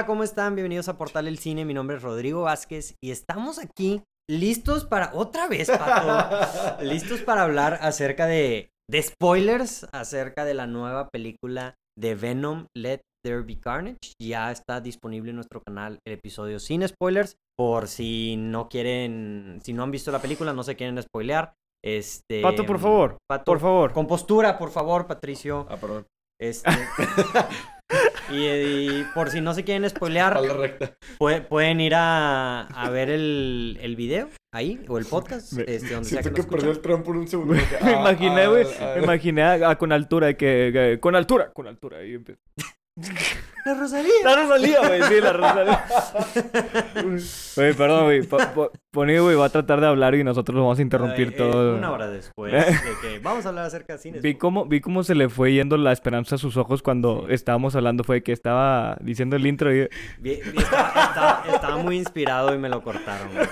Hola, ¿cómo están? Bienvenidos a Portal El Cine. Mi nombre es Rodrigo Vázquez y estamos aquí listos para otra vez, Pato. listos para hablar acerca de, de spoilers, acerca de la nueva película de Venom, Let There Be Carnage. Ya está disponible en nuestro canal el episodio sin spoilers. Por si no quieren, si no han visto la película, no se quieren spoilear. Este, Pato, por favor. Pato, Por favor. Con postura, por favor, Patricio. Ah, perdón. Este, y, y por si no se quieren spoilear, pueden ir a, a ver el, el video ahí, o el podcast, Me- este, donde sea que Siento nos que perdió escuchan. el tren por un segundo. que, Me ah, imaginé, ah, güey. ah, Me imaginé a, a con altura, que, que- con altura, con altura. Y ¡La Rosalía! La Rosalía, güey, sí, la Rosalía. Güey, perdón, güey. Pony, güey, va a tratar de hablar y nosotros lo vamos a interrumpir Ay, eh, todo. Una hora después de que vamos a hablar acerca de cine. Vi cómo, vi cómo se le fue yendo la esperanza a sus ojos cuando Sí. estábamos hablando. Fue que estaba diciendo el intro y... Vi- vi- estaba, estaba- estaba muy inspirado y me lo cortaron, güey.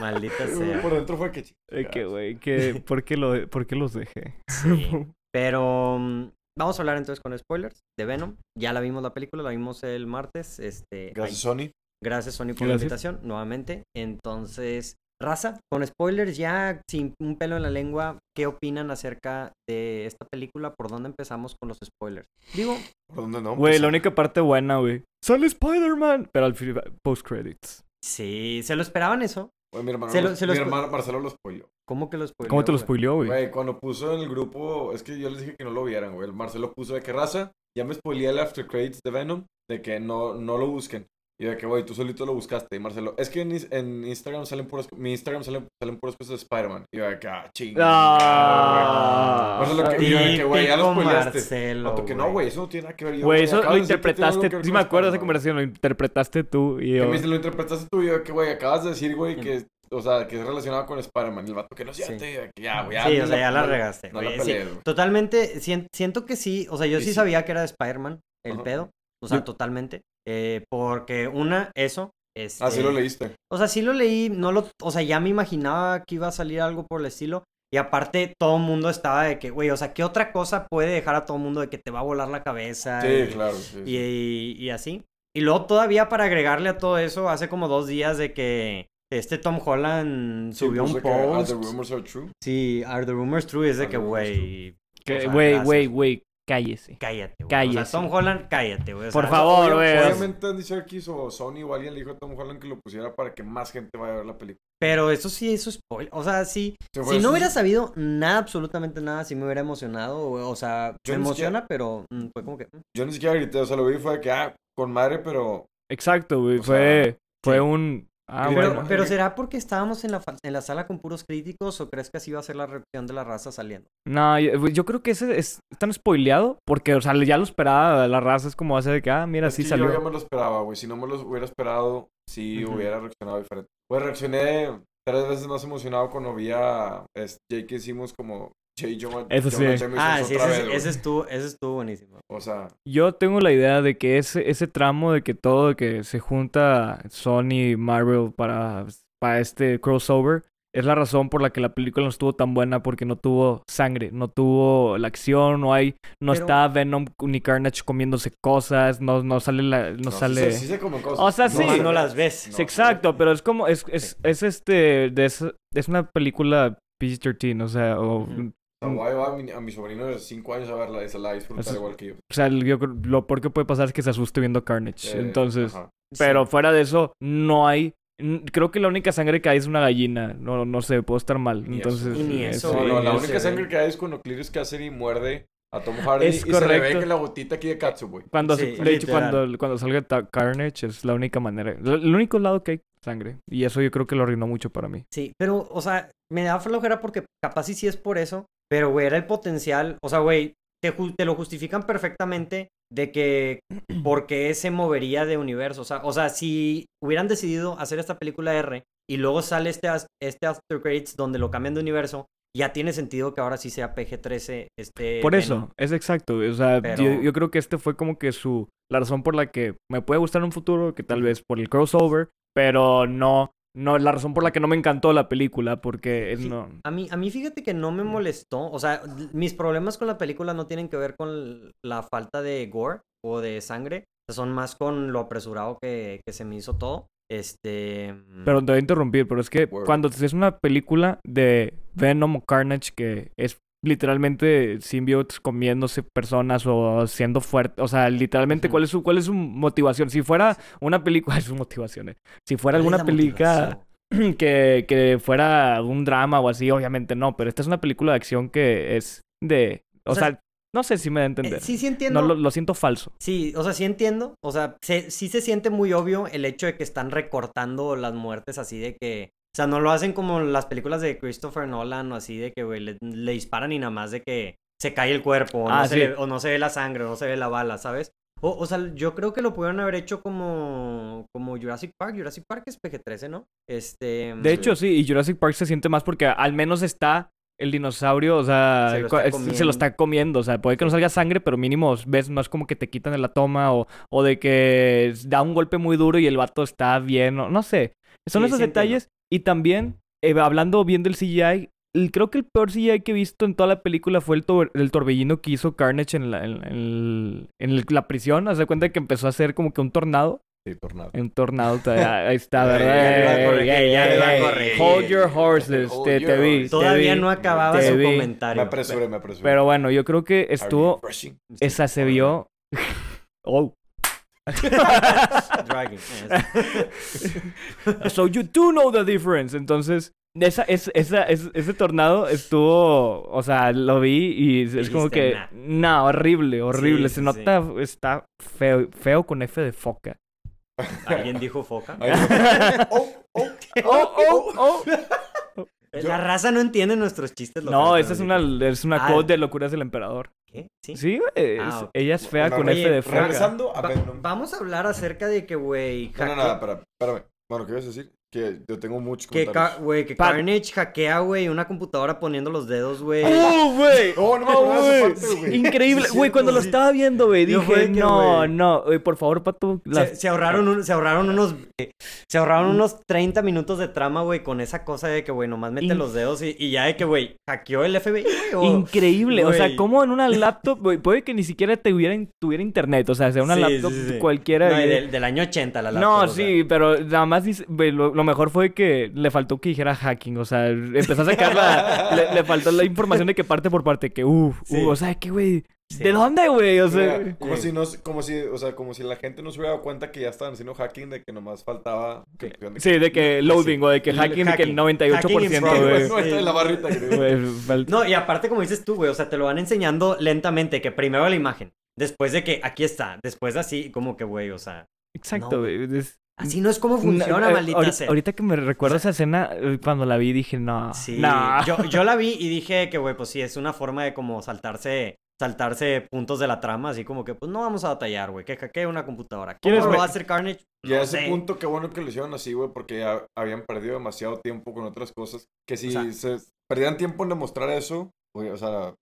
Maldita Por sea. dentro fue que eh, que, güey, que... ¿por qué, lo, ¿por qué los dejé? Sí. Pero mm, vamos a hablar entonces con spoilers de Venom. Ya la vimos la película, la vimos el martes. Este, Gracias, Sony. Gracias, Sony, por la invitación nuevamente. Entonces, raza, con spoilers ya sin un pelo en la lengua, ¿qué opinan acerca de esta película? ¿Por dónde empezamos con los spoilers? Digo, ¿Por dónde no? Güey, Pues, la única parte buena, güey. Sale Spider-Man. Pero al fin, post-credits. sí, ¿se lo esperaban eso? güey, mi hermano, se lo- se lo mi spo- hermano Marcelo lo spoiló. ¿Cómo que lo spoileó? ¿Cómo te lo spoileó, güey? Güey, cuando puso en el grupo, es que yo les dije que no lo vieran, güey. El Marcelo puso de que raza, ya me spoileé el after credits de Venom, de que no, no lo busquen. Y de que, güey, tú solito lo buscaste. Y Marcelo, es que en, Instagram salen puras, mi Instagram salen, salen puras cosas de Spider-Man. Y yo de que, ah, chinga. Ah. Marcelo, que, y yo de que, güey, ya lo spoileaste. Marcelo, que no, güey, eso no tiene nada que ver. Güey, eso lo de interpretaste. Sí me acuerdo de esa conversación. Lo interpretaste tú y Que yo. me dice, lo interpretaste tú y yo, que, güey, acabas de decir, güey, que, o sea, que es relacionado con Spider-Man. El vato, que no siente, Sí. que ya, güey. Sí, o sea, ya la regaste. No la sí. Totalmente, sien- siento que sí, o sea, yo Sí, sabía que era de Spider-Man, el Ajá. pedo, o sea, totalmente, eh, porque una, eso, este, Ah, sí lo leíste. O sea, sí lo leí, no lo, o sea, ya me imaginaba que iba a salir algo por el estilo. Y aparte, todo el mundo estaba de que, güey, o sea, ¿qué otra cosa puede dejar a todo el mundo de que te va a volar la cabeza? Sí, y, claro. sí, y, y- y así. Y luego todavía para agregarle a todo eso, hace como dos días de que este Tom Holland subió puso un que, post. the rumors are true. Sí, Are the Rumors True? Es de Are que, güey, o Güey, güey, güey. Cállese. cállate, güey. O Cállese. sea, Tom Holland, cállate, güey. o Por sea, favor, güey. Obviamente Andy Serkis o Sony o alguien le dijo a Tom Holland que lo pusiera para que más gente vaya a ver la película. Pero eso sí, eso es spoiler. O sea, sí, Si no hubiera sabido nada, absolutamente nada, sí me hubiera emocionado. O, o sea, Yo me emociona, pero mm, fue como que. mm. Yo ni siquiera grité, o sea, lo vi y fue de que, ah, con madre, pero... Exacto, güey. O Fue, sea, fue sí. un. Ah, Pero- Pero, bueno. pero ¿será porque estábamos en la, fa- en la sala con puros críticos o crees que así va a ser la reacción de la raza saliendo? No, yo, güey, yo creo que ese es tan spoileado porque, o sea, ya lo esperaba la raza. Es como hace de que, ah, mira, es sí que salió. Yo ya me lo esperaba, güey. Si no me lo hubiera esperado, sí hubiera reaccionado diferente. Pues reaccioné tres veces más emocionado cuando vi a este, Jake hicimos como J. Jonah, Eso sí. Ah, sí, otra ese, vez, güey. ese estuvo, ese estuvo buenísimo. O sea, Yo tengo la idea de que ese, ese tramo de que todo, de que se junta Sony y Marvel para, para este crossover, es la razón por la que la película no estuvo tan buena porque no tuvo sangre, no tuvo la acción, no hay, no Pero- está Venom ni Carnage comiéndose cosas, no, no sale la, no, no, sí sale. se- Sí, se comen cosas. O sea, sí. Nomás No, no las ves. no, Sí, exacto, no. pero es como, es, es, es este, de es una película PG-13, o sea. O sea, voy a mi, a mi sobrino de 5 años a verla y se la va a disfrutar Eso- igual que yo. o sea, yo creo- lo peor que puede pasar es que se asuste viendo Carnage, Eh, entonces... ajá. Pero fuera de eso, no hay. Creo que la única sangre que hay es una gallina. No, no sé, puedo estar mal. Ni eso. Entonces. Y ni eh, eso, sí, No, no, la única sangre ve. que hay es cuando Cletus Cassidy muerde a Tom Hardy Es y se le ve correcto. que la gotita aquí de Katsu, güey. Cuando, Sí, se- hecho, cuando, cuando salga ta- Carnage es la única manera. El único lado que hay sangre. Y eso yo creo que lo arruinó mucho para mí. Sí, pero, o sea, me da flojera porque capaz sí sí es por eso. Pero, güey, era el potencial. O sea, güey, te, te lo justifican perfectamente de que por qué se movería de universo. O sea, o sea, si hubieran decidido hacer esta película R y luego sale este, este After Credits donde lo cambian de universo, ya tiene sentido que ahora sí sea PG-13. Este, Por Venom. eso, es exacto. O sea, Pero- yo, yo creo que este fue como que su. La razón por la que me puede gustar en un futuro, que tal vez por el crossover, pero no. No, la razón por la que no me encantó la película, porque Sí. no. A mí, a mí fíjate que no me molestó. O sea, mis problemas con la película no tienen que ver con la falta de gore o de sangre. son más con lo apresurado que, que se me hizo todo. Este. Pero te voy a interrumpir, pero es que Word. cuando es una película de Venom o Carnage que es literalmente symbiotes comiéndose personas o siendo fuerte, o sea, literalmente cuál es su cuál es su motivación? Si fuera una película, es su motivación. eh. Si fuera ¿cuál es alguna la película que, que fuera un drama o así, obviamente no, pero esta es una película de acción que es de, o, O sea, sea, no sé si me da a Eh, entender. sí, sí entiendo. no lo, lo siento falso. Sí, o sea, sí entiendo. O sea, se- sí se siente muy obvio el hecho de que están recortando las muertes así de que. O sea, no lo hacen como las películas de Christopher Nolan o así de que, güey, le, le disparan y nada más de que se cae el cuerpo o, Ah, no se le- o no se ve la sangre o no se ve la bala, ¿sabes? O, o sea, yo creo que lo pudieron haber hecho como, como Jurassic Park. Jurassic Park es PG-13, ¿no? Este... De hecho, sí, y Jurassic Park se siente más porque al menos está el dinosaurio, o sea, Se lo está es- se lo comiendo. está comiendo. O sea, puede que no salga sangre, pero mínimo ves, no es como que te quitan la toma o, o de que da un golpe muy duro y el vato está bien, o no sé. Son Sí, esos sí detalles. Y también, eh, hablando bien del CGI, el- creo que el peor CGI que he visto en toda la película fue el, tor- el torbellino que hizo Carnage en la, en, en- en el- la prisión. Haz de cuenta que empezó a hacer como que un tornado. Sí, tornado. Un tornado, todavía- ahí está, ¿verdad? Hold your horses, Hold te, your te vi. te Todavía vi. no acababa te su vi. Me comentario. apresuré, me apresuré. Pero bueno, yo creo que estuvo, esa se vio... Oh. Dragging. So you do know the difference. Entonces, esa, esa, ese tornado estuvo, o sea, lo vi y es como que, "Nah". no, horrible, horrible. Sí, Se sí, nota, está feo, feo con F de foca. ¿Alguien dijo foca? Oh, oh, Oh, oh, oh. La raza no entiende nuestros chistes. No, esa es una, es una Ah. code de locuras del emperador. ¿Qué? ¿Sí? Sí, güey. Ah. Ella es fea Bueno, con oye, F de foca. Regresando a Va- Venom. vamos a hablar acerca de que, güey, No, no, hacke- nada, espera, espérame. Bueno, ¿qué ibas a decir? Que yo tengo muchos que. Ca- güey, que Pa- Carnage hackea, güey, una computadora poniendo los dedos, güey. ¡Oh, güey! Oh, no Oh, güey. Increíble. Sí, Güey, cierto, cuando lo sí. estaba viendo, güey, dije, no, güey. no. Güey, por favor, Pato. las- Se, se ahorraron un- se ahorraron unos se ahorraron unos 30 minutos de trama, güey, con esa cosa de que, güey, nomás mete In- los dedos y, y ya de que, güey, hackeó el FBI, güey. o- Increíble. O sea, como en una laptop, güey, puede que ni siquiera te hubiera, tuviera internet. O sea, sea una Sí, laptop sí, sí. cualquiera. No, y del, del año 80 la laptop, No, o sea. sí, pero nada más dice- güey, lo, lo mejor fue que le faltó que dijera hacking, o sea, empezó a sacar la, le, le faltó la información de que parte por parte, que uff, Sí. o sea, que güey, Sí. ¿de dónde, güey? O sea, Mira, como Sí. si no, como si, o sea, como si la gente no se hubiera dado cuenta que ya estaban haciendo hacking de que nomás faltaba que pusieran de que- sí, de que loading o de que hacking, de que el hacking. 98%, Hacking in güey. No, está en la barrita, creo. Güey, No, y aparte, como dices tú, güey, o sea, te lo van enseñando lentamente, que primero la imagen, después de que aquí está, después de así, como que, güey, o sea, Exacto, No, güey. es- así no es como Na- funciona, eh, maldita ahorita, sea. ahorita que me recuerdo esa escena, eh, cuando la vi dije, no, Sí, no. yo, yo la vi y dije que, güey, pues sí, es una forma de como saltarse, saltarse puntos de la trama, así como que, pues no vamos a batallar, güey, que hackee una computadora. ¿Cómo ¿Quieres lo va a hacer Carnage? Y a No ese sé. punto, qué bueno que lo hicieron así, güey, porque ya habían perdido demasiado tiempo con otras cosas. Que si O sea- se perdían tiempo en demostrar eso, güey, o sea,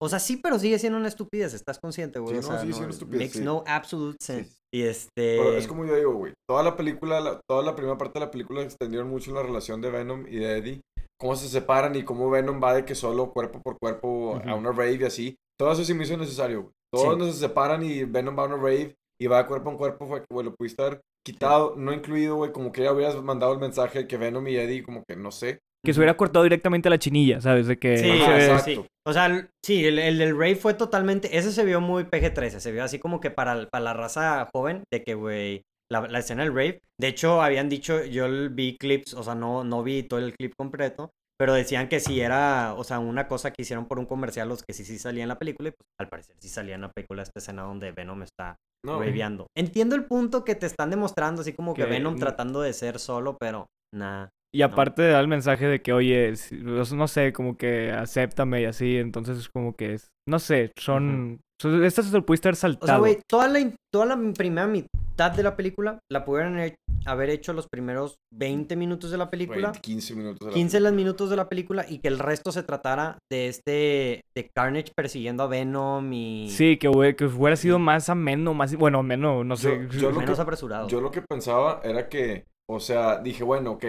O sea, sí, pero sigue siendo una estupidez, ¿estás consciente, güey? Sí, o no, sea, sigue siendo estupidez, Makes sí. no absolute sense. Sí. Y este... pero es como yo digo, güey, toda la película, la- toda la primera parte de la película extendieron mucho la relación de Venom y de Eddie. Cómo se separan y cómo Venom va de que solo cuerpo por cuerpo a Ujú. una rave y así. Todo eso sí me hizo necesario, güey. Todos donde se separan y Venom va a una rave y va de cuerpo en cuerpo fue que, güey, lo pudiste haber quitado, no incluido, güey, como que ya hubieras mandado el mensaje de que Venom y Eddie, como que no sé. Que se hubiera cortado directamente a la chinilla, ¿sabes? De que... Sí, Ajá, se ve- sí. O sea, sí, el, el del Rave fue totalmente. Ese se vio muy PG-13. Se vio así como que para, para la raza joven, de que, güey, la, la escena del Rave. De hecho, habían dicho, yo vi clips, o sea, no, no vi todo el clip completo. Pero decían que sí era, o sea, una cosa que hicieron por un comercial, los que sí, sí salía en la película. Y pues al parecer sí salía en la película esta escena donde Venom está No, raveando. Entiendo el punto que te están demostrando, así como que Que Venom no- tratando de ser solo, pero nada. Y aparte da el mensaje de que, oye, si- pues, no sé, como que acéptame y así. Entonces es como que es... No sé, son... son- Esto se lo pudiste haber O sea, saltado. güey, toda la, toda la primera mitad de la película la pudieron he- haber hecho los primeros 20 minutos de la película, 20, 15 minutos. de la 15 los minutos de la película y que el resto se tratara de este, de Carnage persiguiendo a Venom y Sí, que, güey, que hubiera sido más ameno, más... Bueno, ameno, no sé. Yo- yo lo menos que- apresurado. Yo lo que pensaba era que, o sea, dije, bueno, ok,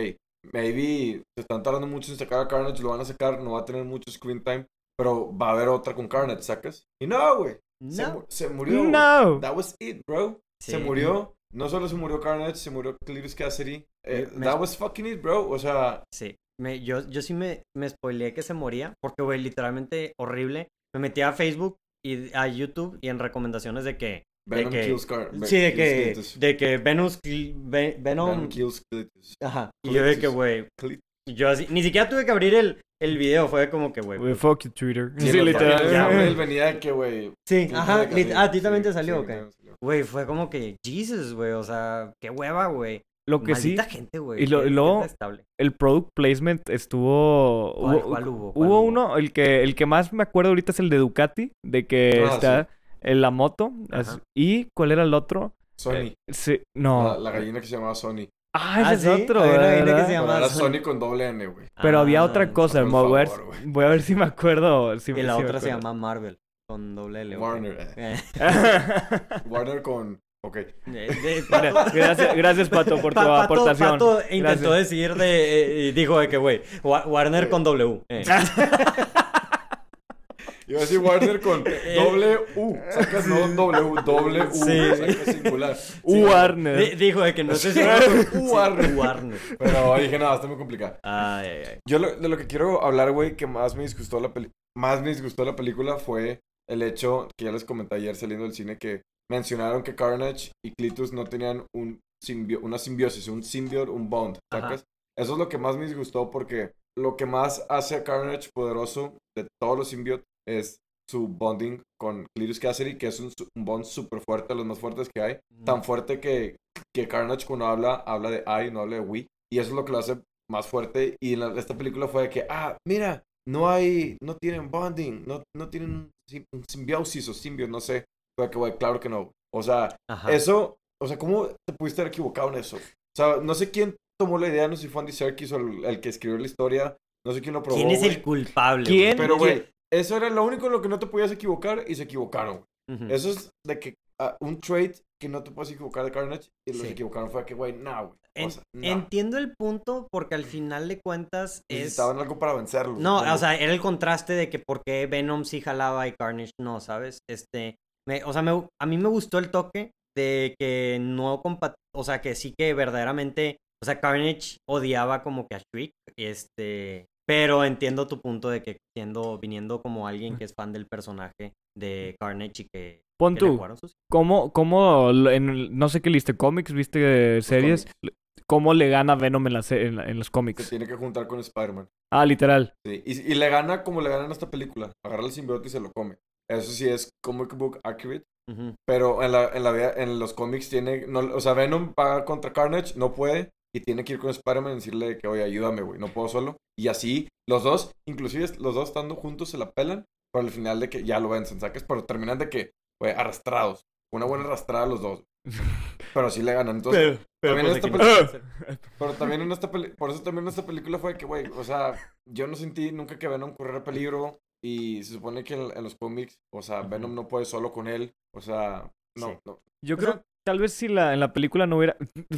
maybe se están tardando mucho en sacar a Carnage, lo van a sacar, no va a tener mucho screen time, pero va a haber otra con Carnage, ¿sacas? Y no, güey, se, No. mu- se murió. No. That was it, bro. se murió. No solo se murió Carnage, se murió Cletus Cassidy. Eh, Me- that was fucking it, bro. O sea, Sí. Me, yo, yo sí me, me spoileé que se moría, porque, güey, literalmente horrible. Me metí a Facebook y a YouTube y en recomendaciones de que... Venom que- kills Car Sí, de kills que, de que Venom... Venom kills Cletus. Ajá. Y yo de que, güey, yo así... Ni siquiera tuve que abrir el, el video, fue como que, güey... Fuck you, Twitter. Sí, Sí, literal. Ya, güey, él venía de que, güey. Sí, ajá. Ah, ¿a ti también te Sí, salió sí, o qué? me salió. Güey, fue como que, Jesus, güey, o sea, qué hueva, güey. Lo que sí, Maldita gente, güey. y lo- luego- el product placement estuvo... ¿Cuál- hubo- cuál hubo? ¿Cuál Hubo hubo? uno, el que, el que más me acuerdo ahorita es el de Ducati, de que Ah, está la moto. ¿Y cuál era el otro? Sony. Eh, sí, no. La, la gallina que se llamaba Sony. Ah, Ah, ese ¿sí? es otro. Había una gallina que se llama- Pero era Sony. Sony con doble N, güey. Pero había Ah, otra cosa. por Voy a, ver, voy a ver si me acuerdo. si- Y la si me otra se llama Marvel, con doble L. Warner. eh. Eh, Warner con. Ok. eh, gracias, gracias, Pato, por tu Pa- Pato- aportación. Pato intentó Gracias. decir de. eh, y dijo de que, güey, Wa- Warner con W. eh. Iba a decir Warner con doble U. Sacas no W, doble U. Sí. Sacas singular. U Warner. Di- Dijo de que no sé si. U Warner. Warner. Pero dije, no, está muy complicado. Ay, ay, ay. Yo lo- de lo que quiero hablar, güey, que más me disgustó la peli más me disgustó la película fue el hecho que ya les comenté ayer saliendo del cine que mencionaron que Carnage y Cletus no tenían un simbio una simbiosis, un symbiote, un bond, Ajá. ¿sacas? Eso es lo que más me disgustó porque lo que más hace a Carnage poderoso de todos los symbiotes es su bonding con Cletus Cassidy, que es un, un bond súper fuerte, los más fuertes que hay. Tan fuerte que, que Carnage cuando habla, habla de I, no habla de we. Y eso es lo que lo hace más fuerte. Y en la- esta película fue de que, ah, mira, no hay, no tienen bonding, no, no tienen un, sim- un simbiosis o symbiote, no sé. Fue que, güey, claro que no. O sea, Ajá. eso, o sea, ¿cómo te pudiste haber equivocado en eso? O sea, no sé quién tomó la idea, no sé si fue Andy Serkis o el, el que escribió la historia, no sé quién lo probó. ¿Quién es güey. el culpable? ¿Quién? Pero, güey, eso era lo único en lo que no te podías equivocar y se equivocaron. Eso es de que ah, un trait que no te puedes equivocar de Carnage y los Sí. equivocaron fue que, güey, no, güey. En-. Entiendo el punto porque al final de cuentas es... Necesitaban algo para vencerlo. No, o sea, era el contraste de que por qué Venom sí jalaba y Carnage no, ¿sabes? Este, me, o sea, me- a mí me gustó el toque de que no compa- o sea, que sí que verdaderamente, o sea, Carnage odiaba como que a Shriek, este, pero entiendo tu punto de que siendo, viniendo como alguien que es fan del personaje de Carnage y que, Pon que tú, sus... ¿cómo, en, no sé qué liste, cómics, viste series? ¿Cómo le gana Venom en, la se- en, la- en los Se cómics? tiene que juntar con Spider-Man. Ah, literal. Sí. Y, y le gana como le gana en esta película. Agarra el simbiote y se lo come. Eso sí es comic book accurate. Pero en, la, en, la, vida- en los cómics tiene... No, o sea, Venom va contra Carnage, no puede. Y tiene que ir con Spider-Man y decirle que, oye, ayúdame, güey, no puedo solo. Y así, los dos, inclusive los dos estando juntos, se la pelan. Pero al final de que ya lo vencen, ¿sacas? Pero terminan de que, güey, arrastrados. Una buena arrastrada los dos. Pero sí le ganan. Entonces, también pues, esta aquí no película- pero también en esta peli- por eso también en esta película fue que, güey, o sea, yo no sentí nunca que Venom corriera peligro y se supone que en, en los cómics, o sea. Venom no puede solo con él, o sea, no, Sí. no. Yo creo tal vez si la, en la película no hubiera...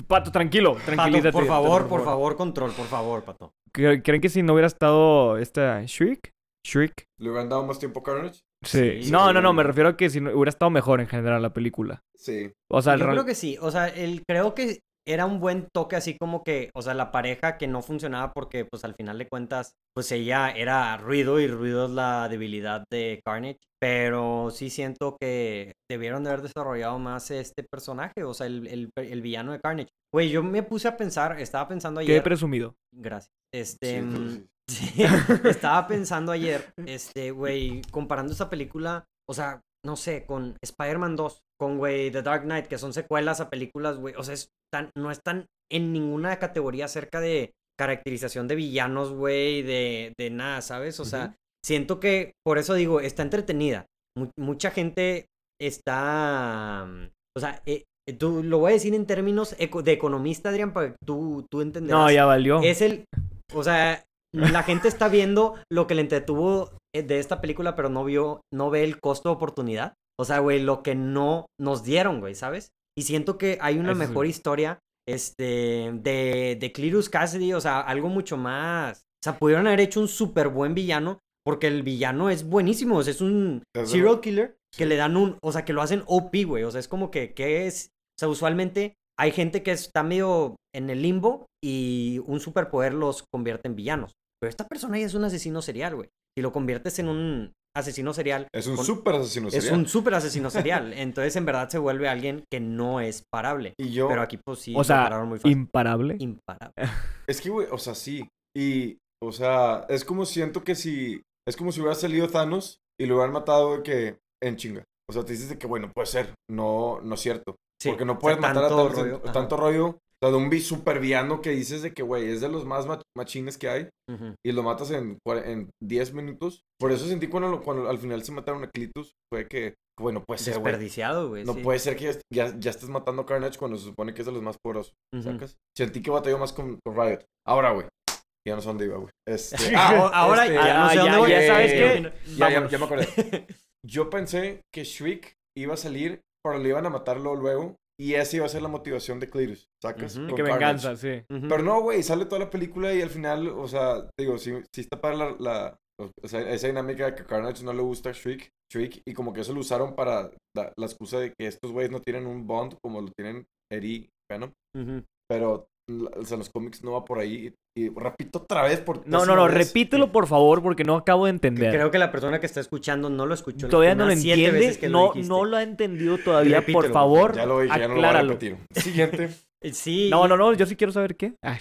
Pato, tranquilo, Pato, tranquilízate. por favor, por favor, control, por favor, Pato. ¿Cre- ¿Creen que si no hubiera estado esta Shriek? Shriek. ¿Le hubieran dado más tiempo a Carnage? Sí. Sí, no, no, no, me refiero a que si no, hubiera estado mejor en general la película. Sí. O sea, el Yo creo que sí, o sea, el, creo que era un buen toque así como que, o sea, la pareja que no funcionaba porque pues al final de cuentas, pues ella era ruido y ruido es la debilidad de Carnage, pero sí siento que debieron de haber desarrollado más este personaje, o sea, el, el- el villano de Carnage. Güey, yo me puse a pensar, estaba pensando qué ayer... presumido. Gracias. Este, pero mm, sí. Sí, estaba pensando ayer, este, güey, comparando esta película, o sea, no sé, con Spider-Man 2, con, güey, The Dark Knight, que son secuelas a películas, güey, o sea, están, no están en ninguna categoría acerca de caracterización de villanos, güey, de, de nada, ¿sabes? O sea, siento que, por eso digo, está entretenida. Mu- mucha gente está, mm, o sea, eh, tú, lo voy a decir en términos eco- de economista, Adrián, para que tú, tú entenderás No, ya valió. es el, o sea, la gente está viendo lo que le entretuvo eh, de esta película, pero no vio, no ve el costo de oportunidad. O sea, güey, lo que no nos dieron, güey, ¿sabes? Y siento que hay una Eso sí. mejor historia, este, de, de Cletus Cassidy, o sea, algo mucho más. O sea, pudieron haber hecho un súper buen villano, porque el villano es buenísimo, o sea, es un Es serial verdad. killer que Sí. le dan un, o sea, que lo hacen OP, güey, o sea, es como que, ¿qué es? O sea, usualmente hay gente que está medio en el limbo y un superpoder los convierte en villanos. Pero esta persona ya es un asesino serial, güey. Si lo conviertes en un asesino serial. Es un con- súper asesino Es serial. un super asesino serial. Entonces, en verdad, se vuelve alguien que no es parable. Y yo, Pero aquí, pues sí, O sea, pararon muy fácil. imparable. Imparable. es que, güey, o sea, sí. Y, o sea, es como siento que si, es como si hubiera salido Thanos y lo hubieran matado de que en chinga. O sea, te dices de que, bueno, puede ser. No, no es cierto. Sí, Porque no o sea, puedes matar tanto a tanto rollo, tanto rollo. O sea, de un vi super villano que dices de que, güey, es de los más mach- machines que hay. Ujú. y lo matas en, en 10 minutos. Por eso sentí cuando, lo- cuando al final se mataron a Clitus, fue que, bueno, puede ser. Desperdiciado, güey. No sí. puede ser que ya, ya, ya estés matando a Carnage cuando se supone que es de los más poderosos, Ujú. ¿sacas? Sentí que batalló más con, con Riot. Ahora, güey, ya no sé dónde iba, güey. Este, Ah, o- ahora este, ya no sé ah, dónde ya, voy. ya sabes qué. Ya, ya, ya me acordé. Yo pensé que Shriek iba a salir, pero le iban a matarlo luego. Y esa iba a ser la motivación de Cletus, ¿sacas? Con Que Carnage. venganza, sí. Pero no, güey, sale toda la película y al final, o sea, te digo, sí, sí está para la, la- o sea, esa dinámica de que Carnage no le gusta a Shriek, Shriek, y como que eso lo usaron para la, la excusa de que estos güeyes no tienen un bond como lo tienen Eddie y Venom, Ujú. pero, o sea, los cómics no va por ahí. Y, repito otra vez por No, no, no, vez, repítelo por favor porque no acabo de Que entender. Creo que la persona que está escuchando no lo escuchó. Todavía no lo que entiende, no, no lo ha entendido todavía. Repítelo, por favor, Ya lo dije, ya no lo voy a repetir. Siguiente. Sí. No, no, no, yo sí quiero saber qué. Ay,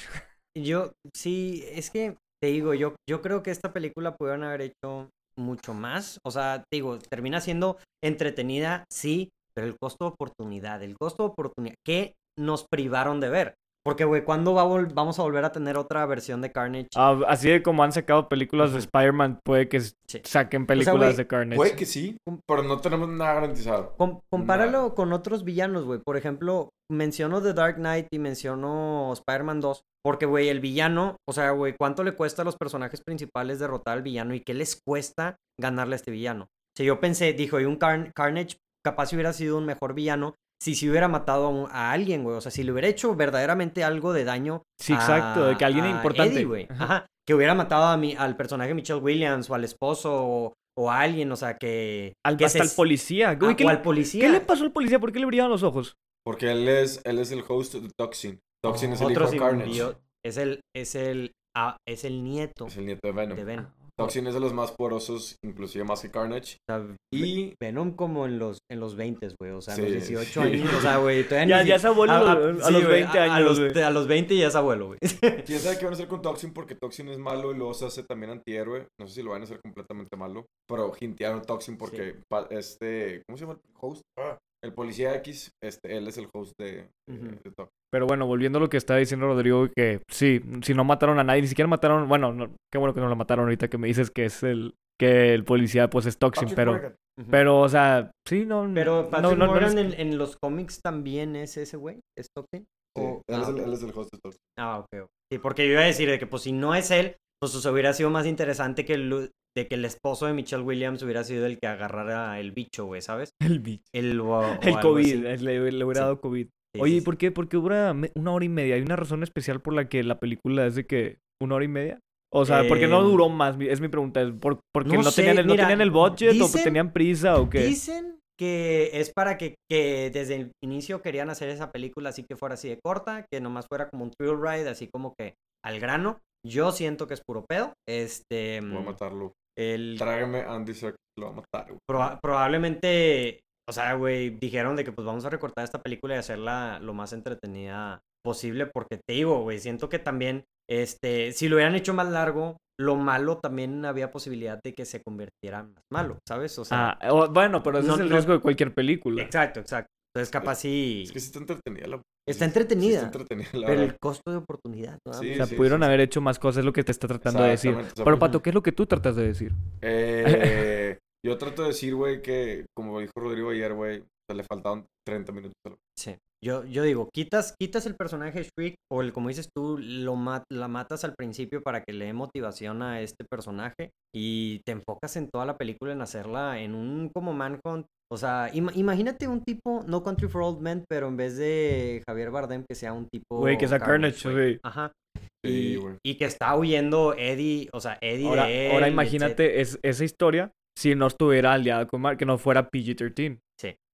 Yo, sí, es que te digo, yo, yo creo que esta película pudieron haber hecho mucho más. O sea, te digo, termina siendo entretenida, sí, pero el costo de oportunidad, el costo de oportunidad, ¿qué nos privaron de ver? Porque, güey, ¿cuándo va a vol- vamos a volver a tener otra versión de Carnage? ah, así de como han sacado películas de. Spider-Man, puede que Sí. saquen películas güey, de Carnage. Puede que sí, pero no tenemos nada garantizado. Com- compáralo con otros villanos, güey. Por ejemplo, menciono The Dark Knight y menciono Spider-Man 2. Porque, güey, el villano, o sea, güey, ¿cuánto le cuesta a los personajes principales derrotar al villano y qué les cuesta ganarle a este villano? O sea, yo pensé, dijo, y un Carn- Carnage capaz hubiera sido un mejor villano si se hubiera matado a, un- a alguien, güey. O sea, si le hubiera hecho verdaderamente algo de daño. Sí, exacto, de que alguien a importante. Eddie, güey. Ajá. Ajá. Que hubiera matado a mi, al personaje de Michelle Williams o al esposo o, o a alguien, o sea, que. Al, que hasta se- el policía. Güey, Ah, ¿qué, o le, al policía. qué le pasó al policía? ¿Por qué le brillaban los ojos? Porque él es, él es el host de Toxin. Toxin es el Otro hijo de Carnage. Es el, es el, ah, es el nieto Es el nieto de Venom. de Venom. Toxin es de los más poderosos, inclusive más que Carnage. O sea, Y Venom como en los, en los 20, güey. O sea, en Sí, los 18 sí. años. O sea, güey, todavía Ya, ni ya es abuelo a, a sí, los güey, 20 a- años. A los, a los 20 ya es abuelo, güey. quién sabe qué van a hacer con Toxin porque Toxin es malo y luego se hace también antihéroe. No sé si lo van a hacer completamente malo. Pero hintearon Toxin porque este. ¿Cómo se llama el host? Ah, el policía X, este, él es el host de, Toxin. Pero bueno, volviendo a lo que estaba diciendo Rodrigo, que sí, si no mataron a nadie, ni siquiera mataron, bueno, no- qué bueno que no lo mataron ahorita que me dices que es el que el policía pues es Toxin, Patrick pero Morgan. Pero o sea, sí, no Pero no, Patrick no, no Morgan les- en, en los cómics también es ese güey. ¿Es Toxin? Sí, O- él, es ah, el, él es el host de Toxin. Ah, ok. ok. Sí, porque yo iba a decir de que pues si no es él, pues eso hubiera sido más interesante que el, de que el esposo de Michelle Williams hubiera sido el que agarrara el bicho, güey, ¿sabes? el bicho. El, o- o COVID, le, hubiera Sí. dado COVID. Sí, Oye, sí, ¿y por qué? Porque dura una hora y media. ¿Hay una razón especial por la que la película es de que una hora y media? O sea, ¿por qué no duró más? Es mi pregunta. ¿Es por- porque no no, sé, tenían, el, no mira, tenían el budget o dicen- tenían prisa o qué? Dicen que es para que, que desde el inicio querían hacer esa película así que fuera así de corta, que nomás fuera como un thrill ride, así como que al grano. Yo siento que es puro pedo. Este. Voy a matarlo. El, Trágame Andy Serkis, lo va a matar, güey. proba- probablemente. O sea, güey, dijeron de que pues vamos a recortar esta película y hacerla lo más entretenida posible. Porque te digo, güey, siento que también, este, si lo hubieran hecho más largo, lo malo también había posibilidad de que se convirtiera en más malo, ¿sabes? O sea, Ah, o- bueno, pero ese no- es el no- riesgo de cualquier película. exacto, exacto. Entonces, capaz sí. Es que sí está entretenida la Está entretenida, Sí está entretenida, la Pero el costo de oportunidad, ¿no? Sí, O sea, sí, pudieron sí. haber hecho más cosas, es lo que te está tratando de decir. Pero, Pato, ¿qué es lo que tú tratas de decir? Eh, yo trato de decir, güey, que como dijo Rodrigo ayer, güey, le faltaban 30 minutos. Sí. Yo, yo digo, quitas, quitas el personaje de Shriek, o el, como dices tú, lo mat- la matas al principio para que le dé motivación a este personaje y te enfocas en toda la película en hacerla en un como Manhunt. O sea, ima- imagínate un tipo, No Country for Old Men, pero en vez de Javier Bardem, que sea un tipo. Güey, que sea Carnage, güey. Ajá. Sí, Y, güey. y que está huyendo Eddie, o sea, Eddie Ahora, de él. ahora imagínate es, esa historia si no estuviera aliada con Mark, que no fuera PG-13.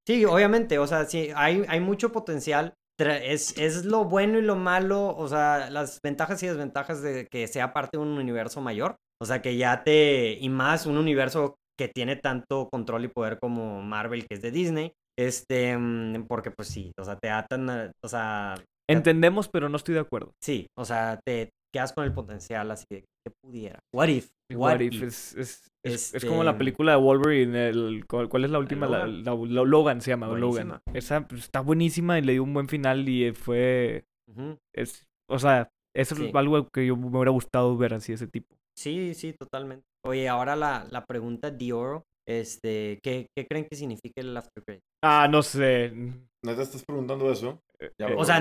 Sí, obviamente, o sea, sí, hay, hay mucho potencial. Es, es lo bueno y lo malo, o sea, las ventajas y desventajas de que sea parte de un universo mayor. O sea, que ya te. Y más un universo que tiene tanto control y poder como Marvel, que es de Disney. Este. mm, Porque, pues sí, o sea, te atan. O sea, Entendemos, pero no estoy de acuerdo. sí, o sea, te quedas con el potencial así de que pudiera. What if? What, if es, es, es, es como la Este- película de Wolverine, el, ¿cuál, es la última? La, Logan. la- la- Logan se llama, Buenísima. Logan. Esa pues, está buenísima y le dio un buen final y fue... Es, o sea, eso Sí. es algo que yo me hubiera gustado ver así, ese tipo. Sí, sí, totalmente. Oye, ahora la, la pregunta de oro, este, ¿qué, qué creen que significa el after credit? Ah, no sé. ¿Neta estás preguntando eso? Ya Eh, me O sea,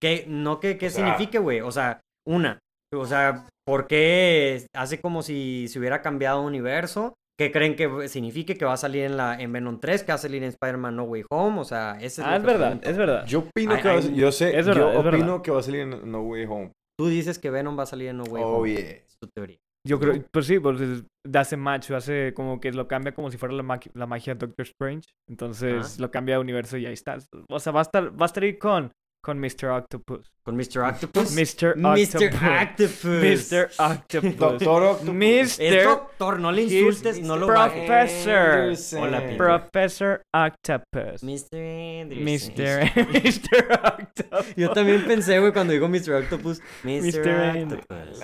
¿qué, no que, qué O signifique, güey. O sea, una, o sea, ¿por qué hace como si se hubiera cambiado universo? ¿Qué creen que signifique que va a salir en la en Venom 3, que va a salir en Spider-Man No Way Home? O sea, ese es Ah, es verdad, pregunto. es verdad. Yo opino que va a yo sé, es verdad, yo es verdad. que va a salir en No Way Home. Tú dices que Venom va a salir en No Way Oh, Home. yeah. Es tu teoría. Yo creo, pues sí, pues es- hace match, hace como que lo cambia como si fuera la, maqui- la magia de Doctor Strange. Entonces lo cambia de universo y ahí está. O sea, va a estar, va a estar ahí con, con Mr. Octopus. Con Mr. Octopus. Mr. Mr. Octopus. Octopus. Mr. Octopus. Doctor Octopus. Es Mr. doctor, no le insultes, no lo Professor. Hola. Professor Octopus. Mr. Anderson. Mr. Mr. Octopus. Yo también pensé, güey, cuando digo Mr. Octopus. Mr. Mr. Octopus.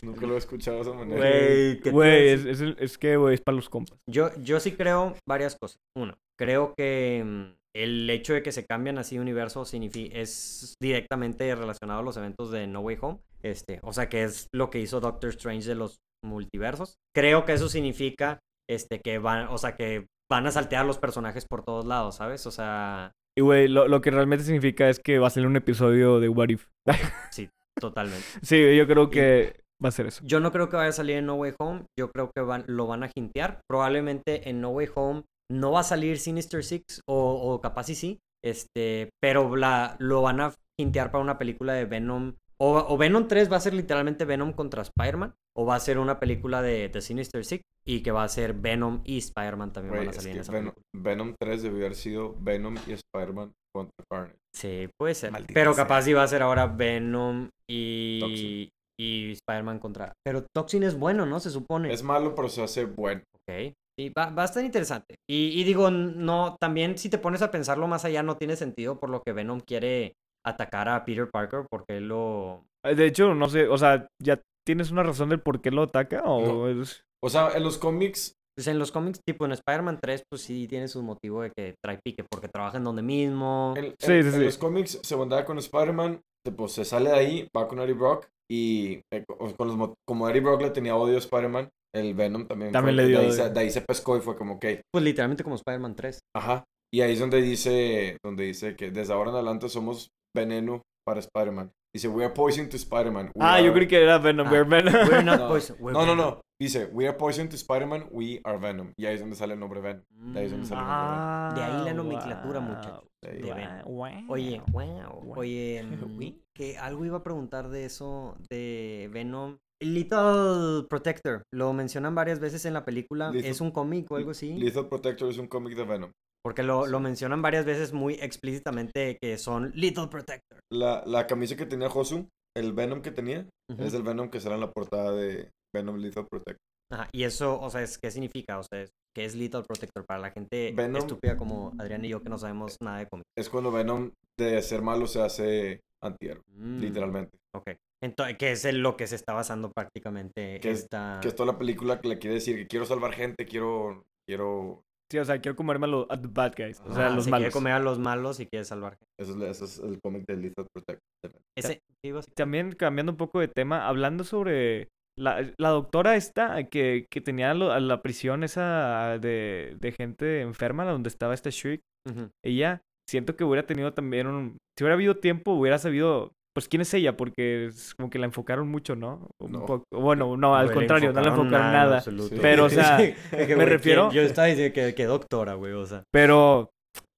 Nunca lo he escuchado de esa manera. Güey, ¿qué te iba a Güey, es, es, es que, güey, es para los compas. Yo, yo sí creo varias cosas. Uno, creo que mm, el hecho de que se cambian así de universo signifi- es directamente relacionado a los eventos de No Way Home. Este, o sea, que es lo que hizo Doctor Strange de los multiversos. Creo que eso significa este, que van, o sea, que van a saltear los personajes por todos lados, ¿sabes? O sea, Y, güey, lo, lo que realmente significa es que va a salir un episodio de What If. totalmente. sí, yo creo que va a ser eso. Yo no creo que vaya a salir en No Way Home. Yo creo que van, lo van a hintear. Probablemente en No Way Home no va a salir Sinister Six o, o capaz y sí. Este, pero la, lo van a hintear para una película de Venom. O, o Venom 3 va a ser literalmente Venom contra Spider-Man. O va a ser una película de, de Sinister Six. Y que va a ser Venom y Spider-Man también Güey, van a es salir que en esa Venom, película. Venom 3 debió haber sido Venom y Spider-Man contra Carnage. Sí, puede ser. Maldita pero sea. capaz iba a ser ahora Venom y, Toxin. y Spider-Man contra... Pero Toxin es bueno, ¿no? Se supone. Es malo, pero se hace bueno. Ok. Sí, va, va a estar interesante. Y, y digo, no, también si te pones a pensarlo más allá, no tiene sentido por lo que Venom quiere atacar a Peter Parker porque él lo... De hecho, no sé, o sea, ¿ya tienes una razón del por qué lo ataca? ¿O es... O sea, en los cómics, Pues en los cómics, tipo en Spider-Man 3, pues sí tiene su motivo de que trae pique porque trabaja en donde mismo. en, Sí, en- sí, en sí. los cómics se bandaba con Spider-Man, pues se sale de ahí, va con Eddie Brock y eh, co- con los, mo- como Eddie Brock le tenía odio a Spider-man, el Venom también, También fue- le dio de ahí, se, de ahí se pescó y fue como, ok, Pues literalmente como Spider-Man 3. ajá. Y ahí es donde dice, donde dice que desde ahora en adelante somos veneno para Spider-Man. Dice, we are poison to Spider-Man. Ah, yo are-" creí que era Venom. Ah, we're Venom. We're not No, poison, we're no, no, Venom. no. Dice, we are poison to Spider-Man, we are Venom. Y ahí es donde sale el nombre Venom. De ahí es donde sale el nombre Ah, De ahí la nomenclatura, wow. muchachos. De ahí. de Venom. Wow. Oye, wow. Wow. Oye, mm, que algo iba a preguntar de eso, de Venom. Little Protector, lo mencionan varias veces en la película. ¿Es un cómic o algo así? Lethal Protector es un cómic de Venom. Porque lo, lo mencionan varias veces muy explícitamente que son Little Protector. La, la camisa que tenía Josu, el Venom que tenía, es el Venom que será en la portada de Venom Lethal Protector. Ajá, Y eso, o sea, es, ¿qué significa? O sea, es- ¿qué es Little Protector? Para la gente Venom- estúpida como Adrián y yo que no sabemos nada de cómics. Es cuando Venom de ser malo se hace antihéroe, Mm, literalmente. Ok. Entonces, que es en lo que se está basando prácticamente Que es- esta... Que es toda la película que le quiere decir que quiero salvar gente, quiero, quiero, Sí, o sea, quiero comerme a los a the bad guys. O sea, Ah, los se malos. quiere comer a los malos y quiere salvar gente. eso es, eso es el cómic de Lethal Protector. Ese, ¿qué ibas a- También cambiando un poco de tema, hablando sobre la, la doctora esta que, que tenía lo- a la prisión esa de, de gente enferma, donde estaba esta Shriek. Ujú. Ella, siento que hubiera tenido también un... Si hubiera habido tiempo, hubiera sabido... Pues, ¿quién es ella? Porque es como que la enfocaron mucho, ¿no? Un No. poco. Bueno, no, al contrario, no le enfocaron enfocaron en nada. Pero, o sea, Es que, me refiero-. Yo estaba diciendo que, que doctora, güey, o sea. Pero,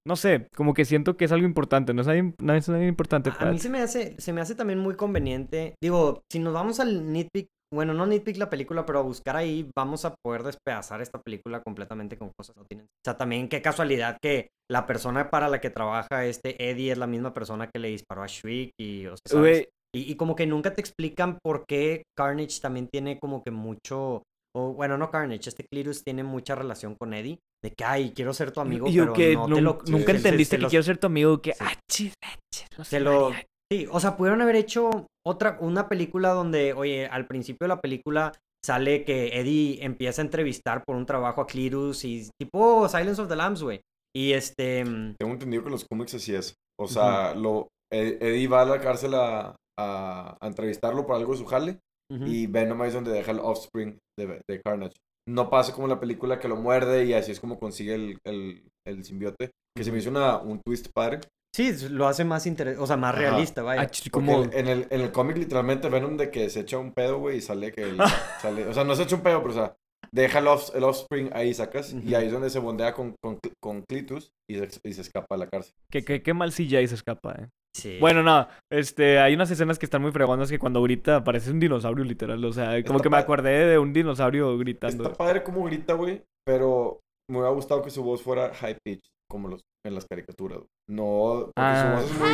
no sé, como que siento que es algo importante. No es algo, no es algo importante. A para- mí se me hace, se me hace también muy conveniente. Digo, si nos vamos al nitpick bueno, no nitpick la película, pero a buscar ahí vamos a poder despedazar esta película completamente con cosas no tienen. O sea, también qué casualidad que la persona para la que trabaja este Eddie es la misma persona que le disparó a Shriek y, o sea, ¿sabes? Y, y como que nunca te explican por qué Carnage también tiene como que mucho, o bueno, no Carnage, este Cletus tiene mucha relación con Eddie, de que, ay, quiero ser tu amigo, y yo pero que no te lo... nunca entendiste se que los- quiero ser tu amigo, que Sí. ah, chis, ah, chis, lo Se lo... Sí, o sea, pudieron haber hecho otra, una película donde, oye, al principio de la película sale que Eddie empieza a entrevistar por un trabajo a Cletus y tipo Silence of the Lambs, güey. Y este... mm, Tengo entendido que los cómics así es. O sea, lo, Ed- Eddie va a la cárcel a, a, a entrevistarlo por algo de su jale. ujú. Y Venom es donde deja el offspring de, de Carnage. No pasa como la película que lo muerde y así es como consigue el, el, el simbiote. Que se me hizo una, un twist padre. Sí, lo hace más interesante, o sea, más Ajá. realista, vaya. Ah, como... en, el, en el cómic literalmente Venom de que se echa un pedo, güey, y sale que el- sale, o sea, no se echa un pedo, pero o sea, deja el, off- el offspring ahí, sacas, y ahí es donde se bondea con, con, con Clitus y se, y se escapa a la cárcel. Que, que, qué mal CGI se escapa, eh. Sí. Bueno, no, este, hay unas escenas que están muy fregonas que cuando grita parece un dinosaurio literal, o sea, como Está que me acordé de un dinosaurio gritando. Está padre como grita, güey, pero me hubiera gustado que su voz fuera high pitch, como los, en las caricaturas. güey. No, porque Ah. su voz es muy...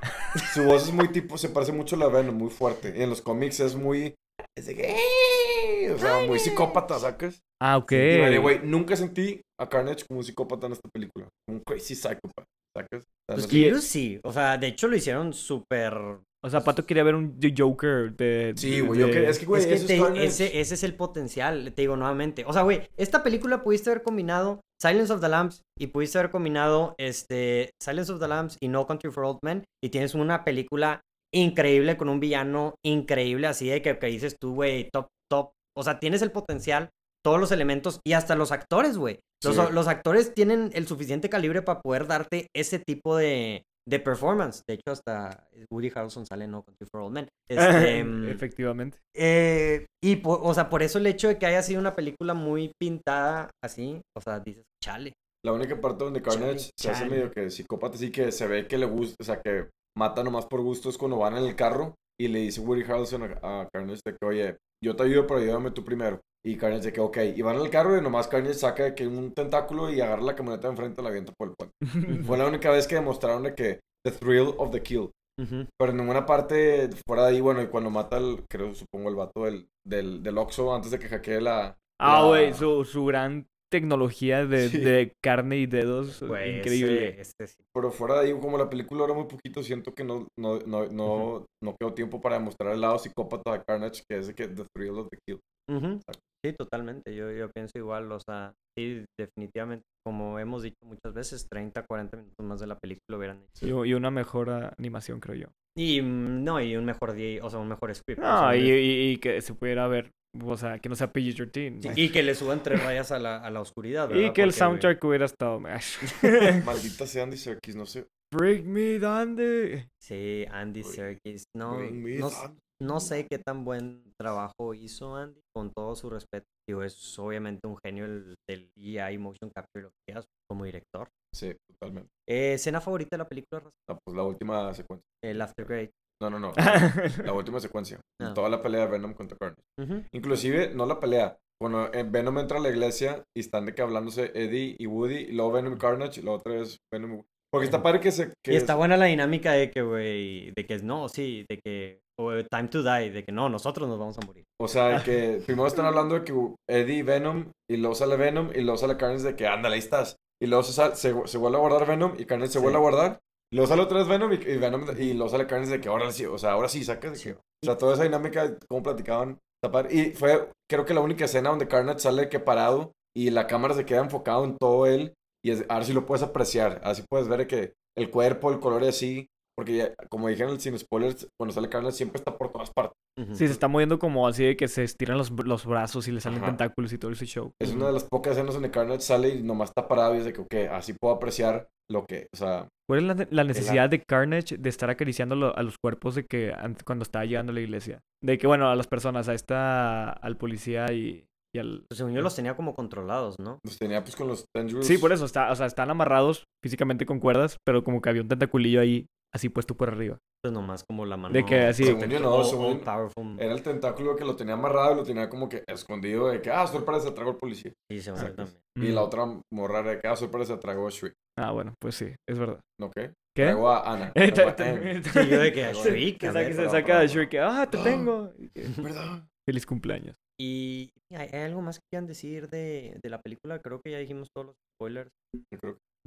Su voz es muy tipo, se parece mucho a la Venom, muy fuerte. Y en los cómics es muy... Es de que... O sea, muy psicópata, ¿sacas? Ah, ok. Y, way, nunca sentí a Carnage como un psicópata en esta película. Como un crazy psychopath, ¿sacas? O sea, Pues no sé- Cletus sí, o sea, de hecho lo hicieron súper... O sea, Pato quería ver un Joker de... Sí, güey, de- es que, güey, es que eso te- ese, ese es el potencial, te digo nuevamente. O sea, güey, esta película pudiste haber combinado Silence of the Lambs y pudiste haber combinado este, Silence of the Lambs y No Country for Old Men y tienes una película increíble con un villano increíble así de que, que dices tú, güey, top, top. O sea, tienes el potencial, todos los elementos y hasta los actores, güey. Los, Sí. los actores tienen el suficiente calibre para poder darte ese tipo de, de performance. De hecho, hasta Woody Harrelson sale en No Country for Old Men. Este, mm, Efectivamente. eh, y, o sea, por eso el hecho de que haya sido una película muy pintada así, o sea, dices, chale. La única parte donde Carnage se hace Chale. medio que psicópata, así que se ve que le gusta, o sea, que mata nomás por gusto es cuando van en el carro y le dice Woody Harrelson a, a Carnage de que, oye, yo te ayudo, pero ayúdame tú primero. Y Carnage de que, ok. Y van el carro y nomás Carnage saca de que un tentáculo y agarra la camioneta de enfrente y la avienta por el puente. Fue la única vez que demostraron de que the thrill of the kill. Pero en ninguna parte fuera de ahí, bueno, y cuando mata al, creo, supongo, el vato del, del, del Oxxo antes de que hackee la... Ah, la- güey, su, su gran tecnología de, Sí. de carne y dedos. Increíble. ese- ese sí. Pero fuera de ahí, como la película era muy poquito, siento que no, no, no, no, no quedó tiempo para demostrar el lado psicópata de Carnage, que es de que the thrill of the kill. Sí, totalmente. Yo, yo pienso igual, o sea, sí, definitivamente, como hemos dicho muchas veces, 30, 40 minutos más de la película hubieran hecho. Y, y una mejor animación, creo yo. Y mm, no, y un mejor día, o sea, un mejor script. No, sea, y, y- y que se pudiera ver, o sea, que no sea PG-13. sí, y que le suban tres rayas a la, a la oscuridad, Y ¿verdad? que el Porque, soundtrack hubiera estado... Maldita sea Andy Serkis, no sé. Break me, Dandy. Sí, Andy Bring- Serkis. No, Bring no, no sé qué tan buen trabajo hizo Andy, con todo su respeto. Digo, es obviamente un genio el- del EI Motion Capture lo que como director. Sí, totalmente. Eh, ¿Escena favorita de la película? Ah, pues la última secuencia. El After Grade. No, no, no. La última secuencia. Ah. Toda la pelea de Venom contra Carnage. Ujú. Inclusive, no la pelea. Cuando eh, Venom entra a la iglesia y están de que hablándose Eddie y Woody, y luego Venom y Carnage, y la otra es Venom y Woody. Porque está padre que se... Que Y está es- buena la dinámica de que, güey, de que es no, sí, de que, o time to die, de que no, nosotros nos vamos a morir. O sea, que primero están hablando de que Eddie Venom, y luego sale Venom, y luego sale Carnage de que ándale, ahí estás. Y luego se, sal- se, se vuelve a guardar Venom, y Carnage se Sí. vuelve a guardar. Y luego sale otra vez Venom, y, y Venom, y luego sale Carnage de que ahora sí, o sea, ahora sí, saca de que... O sea, toda esa dinámica, como platicaban, padre. Y fue, creo que la única escena donde Carnage sale que parado, y la cámara se queda enfocado en todo él, y es, ahora sí lo puedes apreciar. Así puedes ver que el cuerpo, el color y así... Porque ya, como dije en el sin spoilers, cuando sale Carnage siempre está por todas partes. Ujú. Sí, se está moviendo como así de que se estiran los, los brazos y le salen Ajá. tentáculos y todo ese show. Es una de las pocas escenas donde Carnage sale y nomás está parado y es de que, ok, así puedo apreciar lo que, o sea, ¿Cuál es la, la necesidad de Carnage de estar acariciando lo- a los cuerpos de que an- cuando estaba llegando a la iglesia? De que, bueno, a las personas, a esta, al policía y, y al... Pues, según yo los tenía como controlados, ¿no? los tenía pues con los tendrils. Sí, por eso, está, o sea, están amarrados físicamente con cuerdas, pero como que había un tentaculillo ahí así puesto por arriba. Pues nomás como la mano. De que así- Según yo no, según-. Era el tentáculo que lo tenía amarrado y lo tenía como que escondido de que, ah, sorpresa, tragó el policía. Sí, se me también. Y Mm. la otra morra de que, ah, sorpresa, tragó a Shriek. Ah, bueno, pues sí, es verdad. ¿No qué? ¿Qué? Tragó a Ana. Eh, a Sí, yo de que a se- Shriek, saca- ver. se perdón, saca perdón, a perdón. Shriek, ah, te tengo. ¿Verdad? Feliz cumpleaños. Y ¿hay, algo más que quieran decir de, de la película. Creo que ya dijimos todos los spoilers.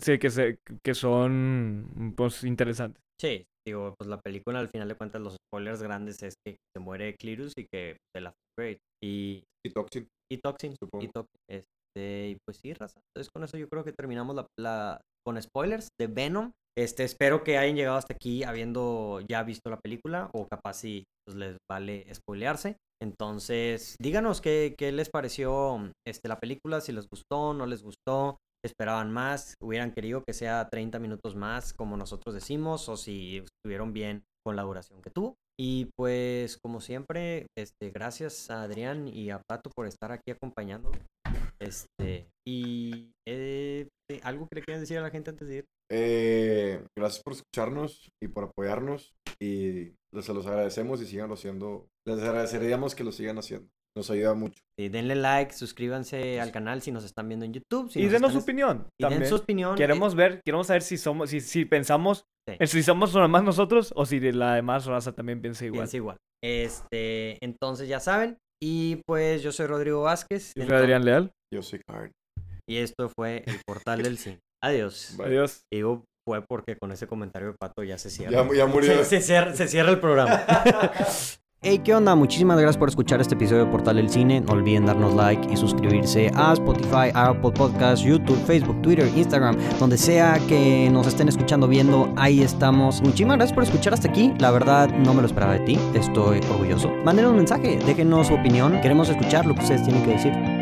Sí, que, se, que son, pues, interesantes. Sí, digo, pues la película al final de cuentas los spoilers grandes es que se muere Cletus y que se la great. Y, y Toxin. y Toxin. Supongo. Y Toxin. Este, y pues sí, raza. Entonces con eso yo creo que terminamos la, la con spoilers de Venom. Este, espero que hayan llegado hasta aquí habiendo ya visto la película o capaz si pues, les vale spoilearse. Entonces, díganos qué, qué les pareció este, la película, si les gustó, no les gustó, esperaban más, hubieran querido que sea 30 minutos más, como nosotros decimos, o si estuvieron bien con la duración que tuvo. Y pues, como siempre, este, gracias a Adrián y a Pato por estar aquí acompañando. Este, y eh, algo que le quieran decir a la gente antes de ir. Eh, gracias por escucharnos y por apoyarnos. Y les se los agradecemos y sigan haciendo. Les agradeceríamos que lo sigan haciendo. Nos ayuda mucho. Denle like, suscríbanse al canal si nos están viendo en YouTube. Si y nos denos su están opinión. Y den su opinión. Queremos ver, queremos saber si somos, si, si pensamos, Sí. eh, si somos nomás nosotros o si la demás raza también piensa igual. Piensa igual. Este, entonces ya saben. Y pues yo soy Rodrigo Vázquez. Yo soy Adrián Leal. Yo soy Card. Y esto fue el portal del cine. Adiós. Adiós. Digo, fue porque con ese comentario de Pato ya se cierra. Ya, ya murió. Se, se cierra, se cierra el programa. Hey, ¿qué onda? Muchísimas gracias por escuchar este episodio de Portal del Cine. No olviden darnos like y suscribirse a Spotify, Apple Podcasts, YouTube, Facebook, Twitter, Instagram, donde sea que nos estén escuchando, viendo, ahí estamos. Muchísimas gracias por escuchar hasta aquí. La verdad, no me lo esperaba de ti. Estoy orgulloso. Mándenos un mensaje, déjenos su opinión. Queremos escuchar lo que ustedes tienen que decir.